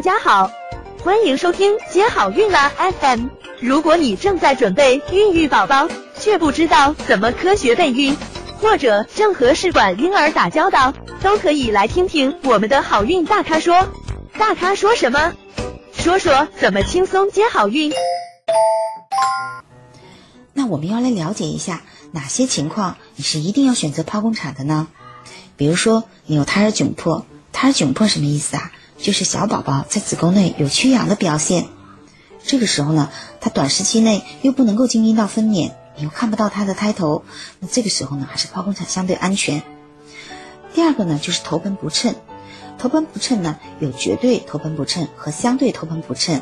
大家好，欢迎收听接好运啦 FM。如果你正在准备孕育宝宝，却不知道怎么科学备孕，或者正和试管婴儿打交道，都可以来听听我们的好运大咖说。大咖说什么？说说怎么轻松接好运。那我们要来了解一下哪些情况你是一定要选择剖宫产的呢？比如说你有胎儿窘迫，胎儿窘迫什么意思啊？就是小宝宝在子宫内有缺氧的表现。这个时候呢，他短时期内又不能够经阴道分娩，你又看不到他的胎头，那这个时候呢，还是剖宫产相对安全。第二个呢，就是头盆不称。头盆不称呢，有绝对头盆不称和相对头盆不称。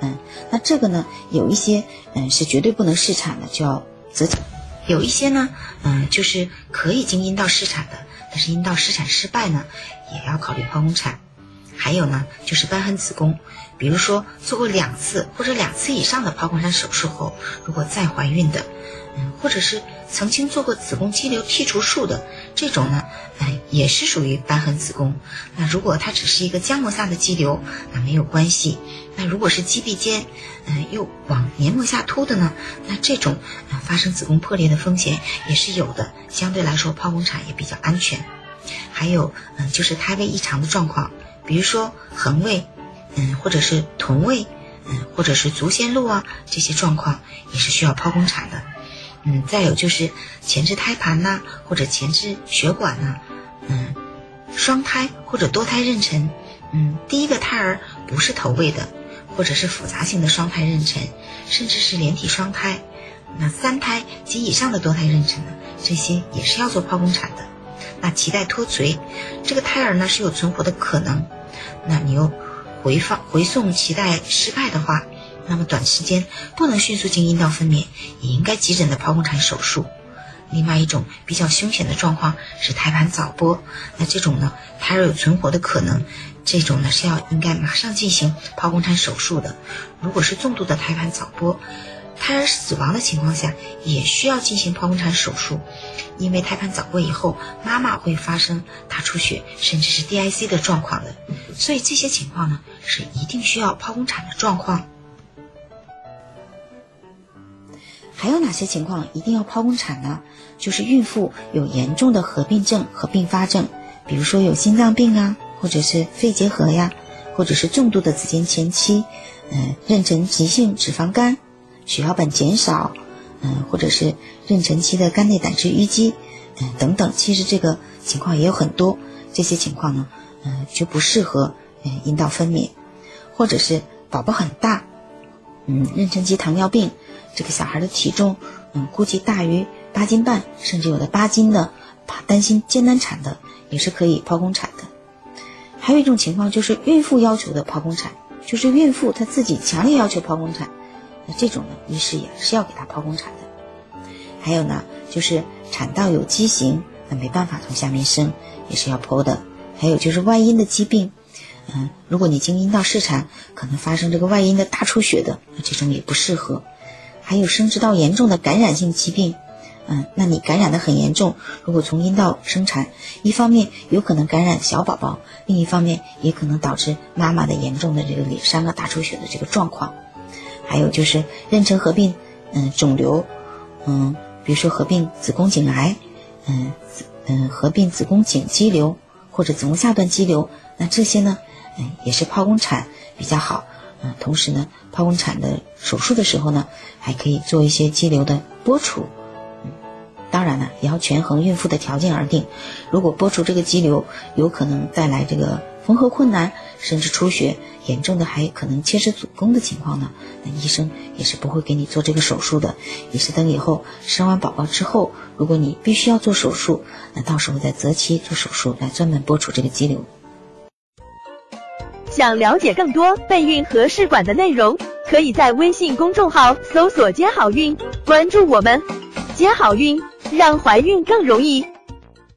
嗯，那这个呢，有一些嗯是绝对不能试产的，就要择产；有一些呢，嗯就是可以经阴道试产的，但是阴道试产失败呢，也要考虑剖宫产。还有呢，就是瘢痕子宫，比如说做过两次或者两次以上的剖宫产手术后，如果再怀孕的，嗯，或者是曾经做过子宫肌瘤剔除术的这种呢，哎，也是属于瘢痕子宫。那如果它只是一个浆膜下的肌瘤，那没有关系。那如果是肌壁间，嗯，又往黏膜下突的呢，那这种发生子宫破裂的风险也是有的。相对来说，剖宫产也比较安全。还有，嗯，就是胎位异常的状况。比如说横位，嗯，或者是臀位，嗯，或者是足先露啊，这些状况也是需要剖宫产的。嗯，再有就是前置胎盘呐，或者前置血管呐，嗯，双胎或者多胎妊娠，嗯，第一个胎儿不是头位的，或者是复杂型的双胎妊娠，甚至是连体双胎，那三胎及以上的多胎妊娠呢，这些也是要做剖宫产的。那脐带脱垂，这个胎儿呢是有存活的可能。那你又回放回送脐带失败的话，那么短时间不能迅速经阴道分娩，也应该急诊的剖宫产手术。另外一种比较凶险的状况是胎盘早剥，那这种呢胎儿有存活的可能，这种呢是要应该马上进行剖宫产手术的。如果是重度的胎盘早剥，胎儿死亡的情况下，也需要进行剖宫产手术。因为胎盘早剥以后，妈妈会发生大出血，甚至是 DIC 的状况的，所以这些情况呢是一定需要剖宫产的状况。还有哪些情况一定要剖宫产呢？就是孕妇有严重的合并症和并发症，比如说有心脏病啊，或者是肺结核呀，或者是重度的子痫前期，嗯，妊娠急性脂肪肝，血小板减少。嗯，或者是妊娠期的肝内胆汁淤积，嗯等等，其实这个情况也有很多。这些情况呢，嗯就不适合嗯阴道分娩，或者是宝宝很大，嗯妊娠期糖尿病，这个小孩的体重嗯估计大于八斤半，甚至有的八斤的，怕担心艰难产的，也是可以剖宫产的。还有一种情况就是孕妇要求的剖宫产，就是孕妇她自己强烈要求剖宫产。那这种呢，医师也是要给他剖宫产的。还有呢，就是产道有畸形，那没办法从下面生，也是要剖的。还有就是外阴的疾病，嗯，如果你经阴道试产，可能发生这个外阴的大出血的，那这种也不适合。还有生殖道严重的感染性疾病，嗯，那你感染的很严重，如果从阴道生产，一方面有可能感染小宝宝，另一方面也可能导致妈妈的严重的这个脸伤啊、大出血的这个状况。还有就是妊娠合并，嗯，肿瘤，嗯，比如说合并子宫颈癌，嗯，嗯，合并子宫颈肌瘤或者子宫下段肌瘤，那这些呢，嗯，也是剖宫产比较好，嗯，同时呢，剖宫产的手术的时候呢，还可以做一些肌瘤的剥除，嗯，当然了，也要权衡孕妇的条件而定，如果剥除这个肌瘤有可能带来这个。缝合困难，甚至出血严重的，还可能切除子宫的情况呢？那医生也是不会给你做这个手术的，也是等以后生完宝宝之后，如果你必须要做手术，那到时候再择期做手术来专门剥除这个肌瘤。想了解更多备孕和试管的内容，可以在微信公众号搜索“接好运”，关注我们，接好运，让怀孕更容易。